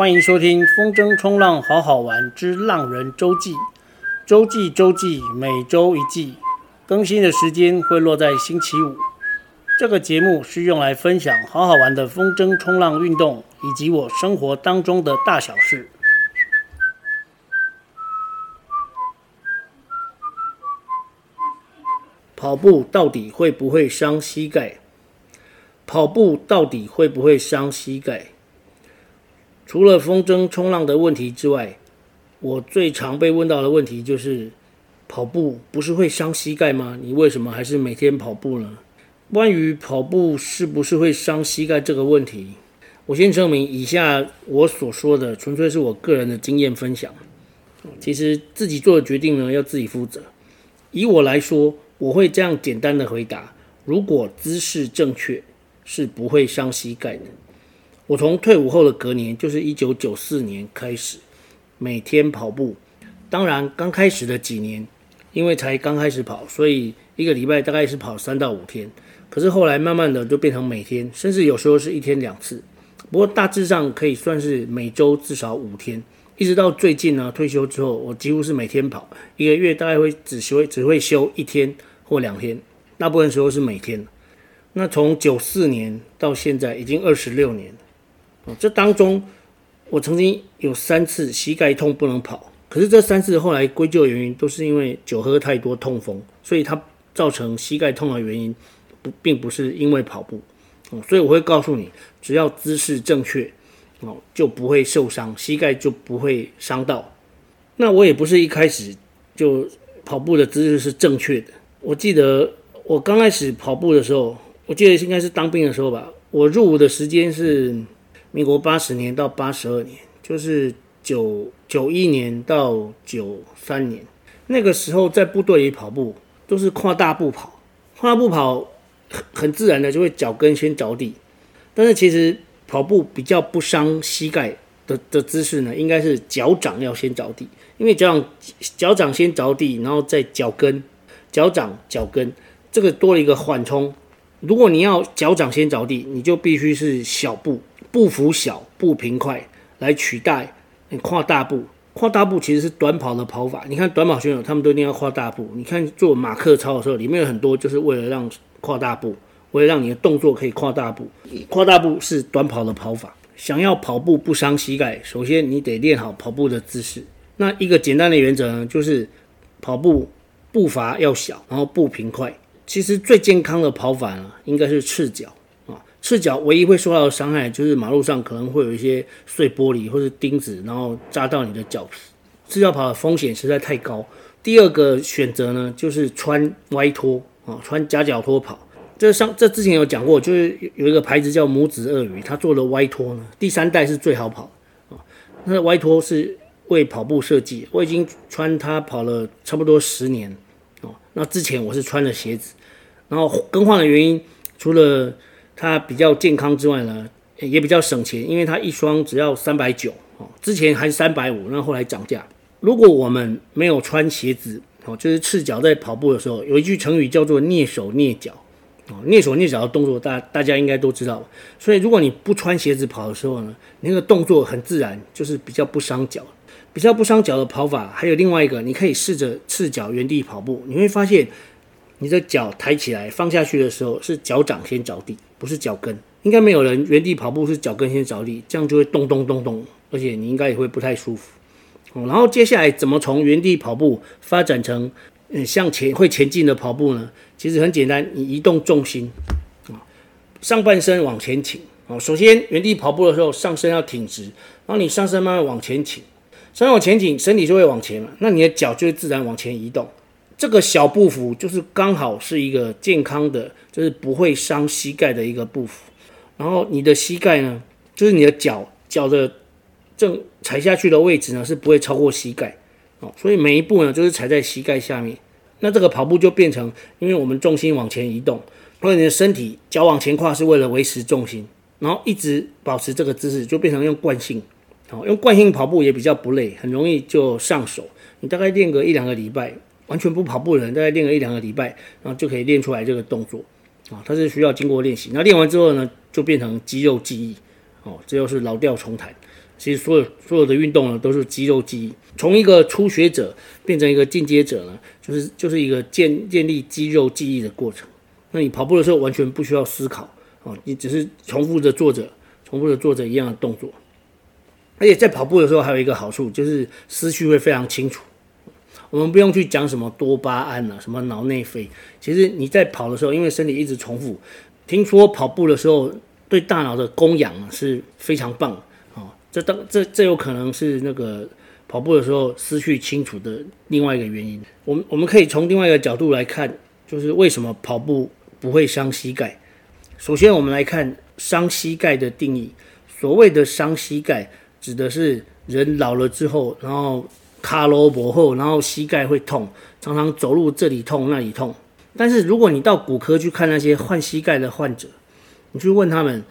欢迎收听《风筝冲浪好好玩之浪人周记》，周记周记，每周一记，更新的时间会落在星期五。这个节目是用来分享好好玩的风筝冲浪运动，以及我生活当中的大小事。跑步到底会不会伤膝盖？跑步到底会不会伤膝盖？除了风筝冲浪的问题之外，我最常被问到的问题就是：跑步不是会伤膝盖吗？你为什么还是每天跑步呢？关于跑步是不是会伤膝盖这个问题，我先声明，以下我所说的纯粹是我个人的经验分享。其实自己做的决定呢，要自己负责。以我来说，我会这样简单的回答：如果姿势正确，是不会伤膝盖的。我从退伍后的隔年，就是一九九四年开始，每天跑步。当然，刚开始的几年，因为才刚开始跑，所以一个礼拜大概是跑三到五天。可是后来慢慢的就变成每天，甚至有时候是一天两次。不过大致上可以算是每周至少五天。一直到最近呢，退休之后，我几乎是每天跑，一个月大概会只休只会休一天或两天，大部分时候是每天。那从九四年到现在已经二十六年，这当中我曾经有三次膝盖痛不能跑，可是这三次后来归咎原因都是因为酒喝太多痛风，所以它造成膝盖痛的原因。不，并不是因为跑步，哦，所以我会告诉你，只要姿势正确，哦，就不会受伤，膝盖就不会伤到。那我也不是一开始就跑步的姿势是正确的。我记得我刚开始跑步的时候，我记得应该是当兵的时候吧。我入伍的时间是民国八十年到八十二年，就是九九一年到九三年。那个时候在部队里跑步都是跨大步跑，跨大步跑。很很自然的就会脚跟先着地，但是其实跑步比较不伤膝盖的的姿势呢，应该是脚掌要先着地，因为脚掌脚掌先着地，然后再脚跟，脚掌脚跟这个多了一个缓冲。如果你要脚掌先着地，你就必须是小步，步幅小，步频快来取代你跨大步。跨大步其实是短跑的跑法，你看短跑选手他们都一定要跨大步。你看做马克操的时候，里面有很多就是为了让跨大步，为了让你的动作可以跨大步，跨大步是短跑的跑法。想要跑步不伤膝盖，首先你得练好跑步的姿势。那一个简单的原则呢，就是跑步步伐要小，然后步频快。其实最健康的跑法呢，应该是赤脚。赤脚唯一会受到伤害，就是马路上可能会有一些碎玻璃或者钉子，然后扎到你的脚皮。赤脚跑的风险实在太高。第二个选择呢，就是穿歪拖。穿夹脚拖跑，这上这之前有讲过，就是有一个牌子叫拇指鳄鱼，它做的歪拖呢，第三代是最好跑啊。那歪拖是为跑步设计，我已经穿它跑了差不多十年哦。那之前我是穿的鞋子，然后更换的原因，除了它比较健康之外呢，也比较省钱，因为它一双只要三百九哦，之前还是三百五，那后来涨价。如果我们没有穿鞋子，哦，就是赤脚在跑步的时候，有一句成语叫做蹑手蹑脚。哦，蹑手蹑脚的动作，大大家应该都知道。所以，如果你不穿鞋子跑的时候呢，那个动作很自然，就是比较不伤脚。比较不伤脚的跑法，还有另外一个，你可以试着赤脚原地跑步，你会发现，你的脚抬起来放下去的时候，是脚掌先着地，不是脚跟。应该没有人原地跑步是脚跟先着地，这样就会咚咚咚咚，而且你应该也会不太舒服。哦然后接下来怎么从原地跑步发展成嗯向前会前进的跑步呢？其实很简单，你移动重心啊，上半身往前倾啊。首先原地跑步的时候，上身要挺直，然后你上身慢慢往前倾，上身往前倾，身体就会往前嘛。那你的脚就会自然往前移动。这个小步幅就是刚好是一个健康的，就是不会伤膝盖的一个步幅。然后你的膝盖呢，就是你的脚脚的。正踩下去的位置呢，是不会超过膝盖哦，所以每一步呢就是踩在膝盖下面。那这个跑步就变成，因为我们重心往前移动，或者你的身体脚往前跨是为了维持重心，然后一直保持这个姿势，就变成用惯性。哦，用惯性跑步也比较不累，很容易就上手。你大概练个一两个礼拜，完全不跑步的人，大概练个一两个礼拜，然后就可以练出来这个动作啊。它是需要经过练习，那练完之后呢，就变成肌肉记忆哦，这又是老调重弹。其实所有所有的运动呢，都是肌肉记忆。从一个初学者变成一个进阶者呢，就是就是一个建建立肌肉记忆的过程。那你跑步的时候完全不需要思考哦，你只是重复着做着，重复着做着一样的动作。而且在跑步的时候还有一个好处，就是思绪会非常清楚。我们不用去讲什么多巴胺啊，什么脑内啡。其实你在跑的时候，因为身体一直重复，听说跑步的时候对大脑的供氧是非常棒啊。这当这这有可能是那个跑步的时候思绪清楚的另外一个原因。我们我们可以从另外一个角度来看，就是为什么跑步不会伤膝盖。首先，我们来看伤膝盖的定义。所谓的伤膝盖，指的是人老了之后，然后。卡罗伯后，然后膝盖会痛，常常走路这里痛那里痛。但是如果你到骨科去看那些换膝盖的患者，你去问他们，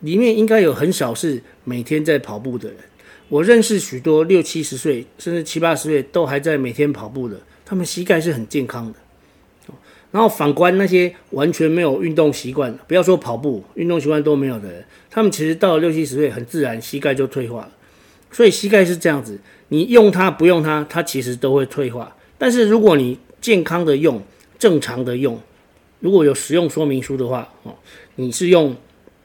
里面应该有很少是每天在跑步的人。我认识许多六七十岁甚至七八十岁都还在每天跑步的，他们膝盖是很健康的。然后反观那些完全没有运动习惯，不要说跑步，运动习惯都没有的人，他们其实到了六七十岁，很自然膝盖就退化了。所以膝盖是这样子。你用它不用它，它其实都会退化。但是如果你健康的用，正常的用，如果有使用说明书的话，哦，你是用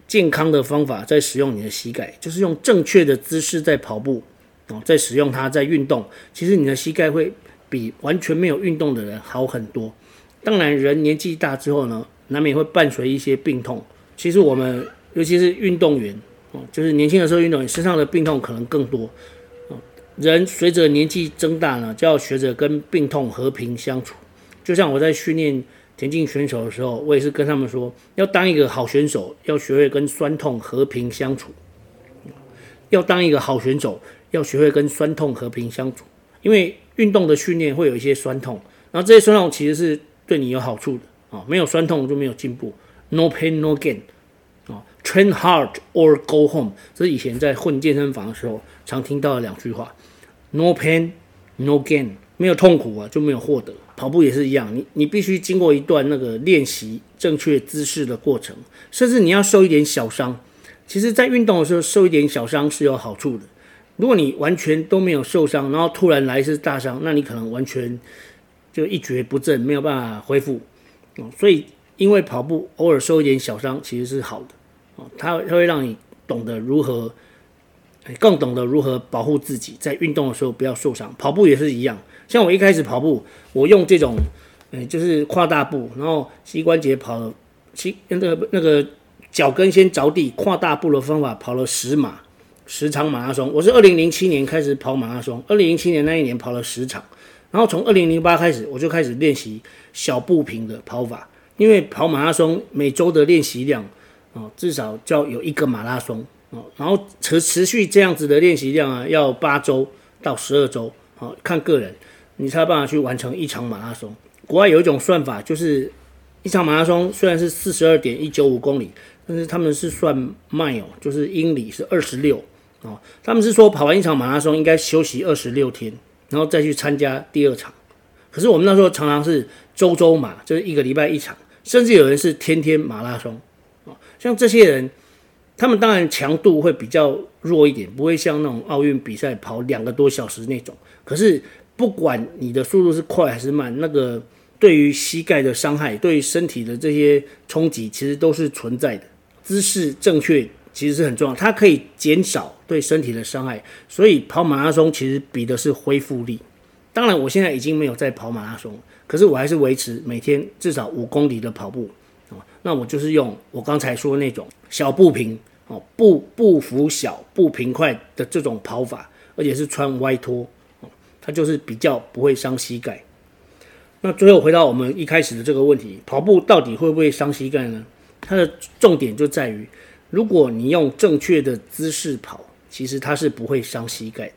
健康的方法在使用你的膝盖，就是用正确的姿势在跑步，哦，在使用它在运动，其实你的膝盖会比完全没有运动的人好很多。当然，人年纪大之后呢，难免会伴随一些病痛。其实我们尤其是运动员，就是年轻的时候运动你身上的病痛可能更多。人随着年纪增大呢，就要学着跟病痛和平相处。就像我在训练田径选手的时候，我也是跟他们说，要当一个好选手，要学会跟酸痛和平相处。要当一个好选手，要学会跟酸痛和平相处。因为运动的训练会有一些酸痛，然后这些酸痛其实是对你有好处的啊。没有酸痛就没有进步。No pain, no gain。，Train hard or go home。这是以前在混健身房的时候常听到的两句话。No pain, no gain，没有痛苦啊，就没有获得。跑步也是一样，你你必须经过一段那个练习正确姿势的过程，甚至你要受一点小伤。其实，在运动的时候受一点小伤是有好处的。如果你完全都没有受伤，然后突然来一次大伤，那你可能完全就一蹶不振，没有办法恢复。所以，因为跑步偶尔受一点小伤其实是好的。哦，它它会让你懂得如何。更懂得如何保护自己，在运动的时候不要受伤。跑步也是一样，像我一开始跑步，我用这种，嗯，就是跨大步，然后膝关节跑了，膝那个那个脚跟先着地，跨大步的方法跑了十码，十场马拉松。我是二零零七年开始跑马拉松，二零零七年那一年跑了十场，然后从二零零八开始，我就开始练习小步频的跑法，因为跑马拉松每周的练习量哦，至少就要有一个马拉松哦。然后持持续这样子的练习量啊，要八周到十二周，哦看个人，你才有办法去完成一场马拉松。国外有一种算法，就是一场马拉松虽然是四十二点一九五公里，但是他们是算 mile，就是英里是二十六哦。他们是说跑完一场马拉松应该休息二十六天，然后再去参加第二场。可是我们那时候常常是周周马，就是一个礼拜一场，甚至有人是天天马拉松，像这些人。他们当然强度会比较弱一点，不会像那种奥运比赛跑两个多小时那种。可是不管你的速度是快还是慢，那个对于膝盖的伤害，对于身体的这些冲击，其实都是存在的。姿势正确其实是很重要，它可以减少对身体的伤害。所以跑马拉松其实比的是恢复力。当然，我现在已经没有在跑马拉松，可是我还是维持每天至少五公里的跑步。那我就是用我刚才说的那种小步频哦，步步幅小、步频快的这种跑法，而且是穿歪拖哦，它就是比较不会伤膝盖。那最后回到我们一开始的这个问题，跑步到底会不会伤膝盖呢？它的重点就在于，如果你用正确的姿势跑，其实它是不会伤膝盖的。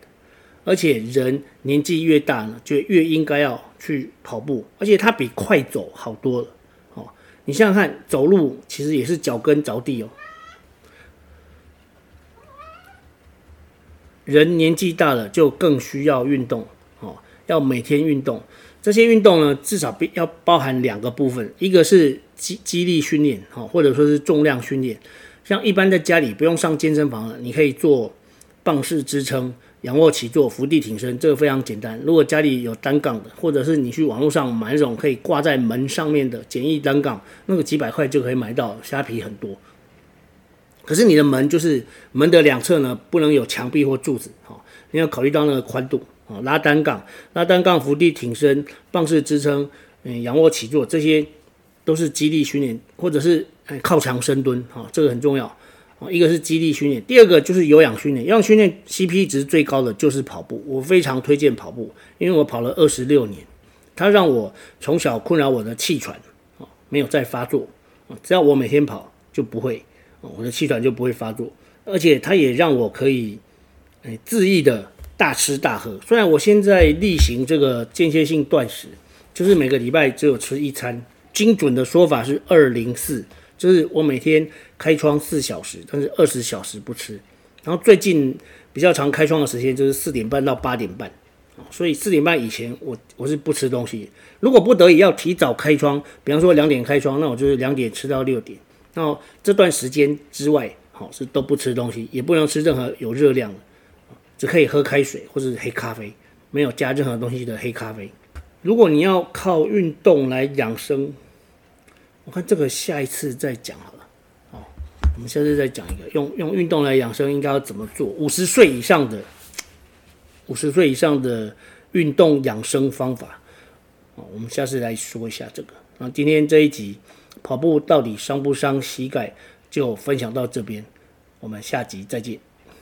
而且人年纪越大呢，就越应该要去跑步，而且它比快走好多了。你想想看，走路其实也是脚跟着地哦。人年纪大了，就更需要运动哦，要每天运动。这些运动呢，至少必要包含两个部分，一个是肌肌力训练，哈，或者说是重量训练。像一般在家里不用上健身房了，你可以做棒式支撑、仰卧起坐、伏地挺身，这个非常简单。如果家里有单杠的，或者是你去网络上买那种可以挂在门上面的简易单杠，那个几百块就可以买到，虾皮很多。可是你的门就是门的两侧呢，不能有墙壁或柱子，哈，你要考虑到那个宽度，啊，拉单杠、拉单杠、伏地挺身、棒式支撑、嗯，仰卧起坐，这些都是肌力训练，或者是靠墙深蹲，哈，这个很重要。一个是肌力训练，第二个就是有氧训练。有氧训练 CP 值最高的就是跑步，我非常推荐跑步，因为我跑了二十六年，它让我从小困扰我的气喘啊没有再发作啊，只要我每天跑就不会，我的气喘就不会发作，而且它也让我可以诶恣意的大吃大喝。虽然我现在例行这个间歇性断食，就是每个礼拜只有吃一餐，精准的说法是二零四。就是我每天开窗四小时，但是二十小时不吃。然后最近比较常开窗的时间就是四点半到八点半，所以四点半以前我我是不吃东西。如果不得已要提早开窗，比方说两点开窗，那我就是两点吃到六点。那这段时间之外，好是都不吃东西，也不能吃任何有热量的，只可以喝开水或是黑咖啡，没有加任何东西的黑咖啡。如果你要靠运动来养生。我看这个下一次再讲好了，哦，我们下次再讲一个用用运动来养生应该要怎么做？五十岁以上的，五十岁以上的运动养生方法，哦，我们下次来说一下这个。那今天这一集跑步到底伤不伤膝盖，就分享到这边，我们下集再见。